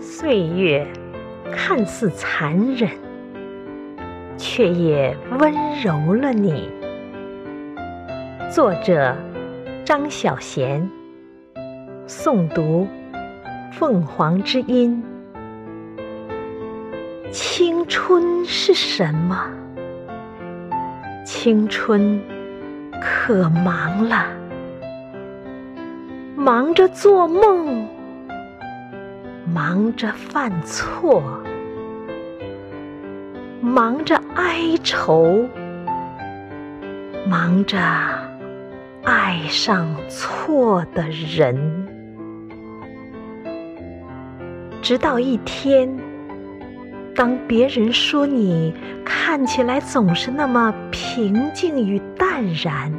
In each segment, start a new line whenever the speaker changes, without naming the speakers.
岁月看似残忍，却也温柔了你。作者：张小娴，诵读：凤凰之音。青春是什么？青春可忙了，忙着做梦，忙着犯错，忙着哀愁，忙着爱上错的人，直到一天。当别人说你看起来总是那么平静与淡然，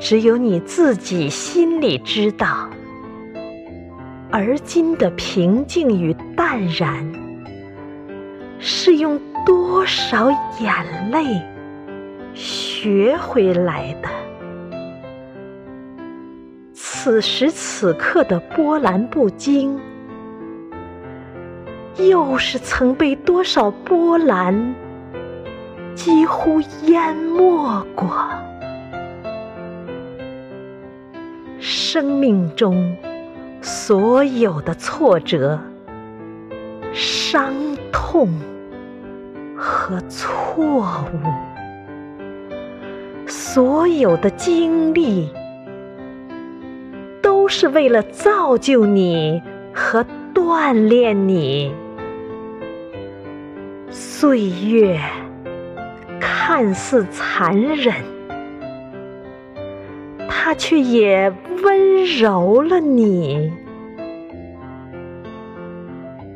只有你自己心里知道，而今的平静与淡然，是用多少眼泪学回来的。此时此刻的波澜不惊。又是曾被多少波澜几乎淹没过？生命中所有的挫折、伤痛和错误，所有的经历，都是为了造就你和锻炼你。岁月看似残忍，却也温柔了你。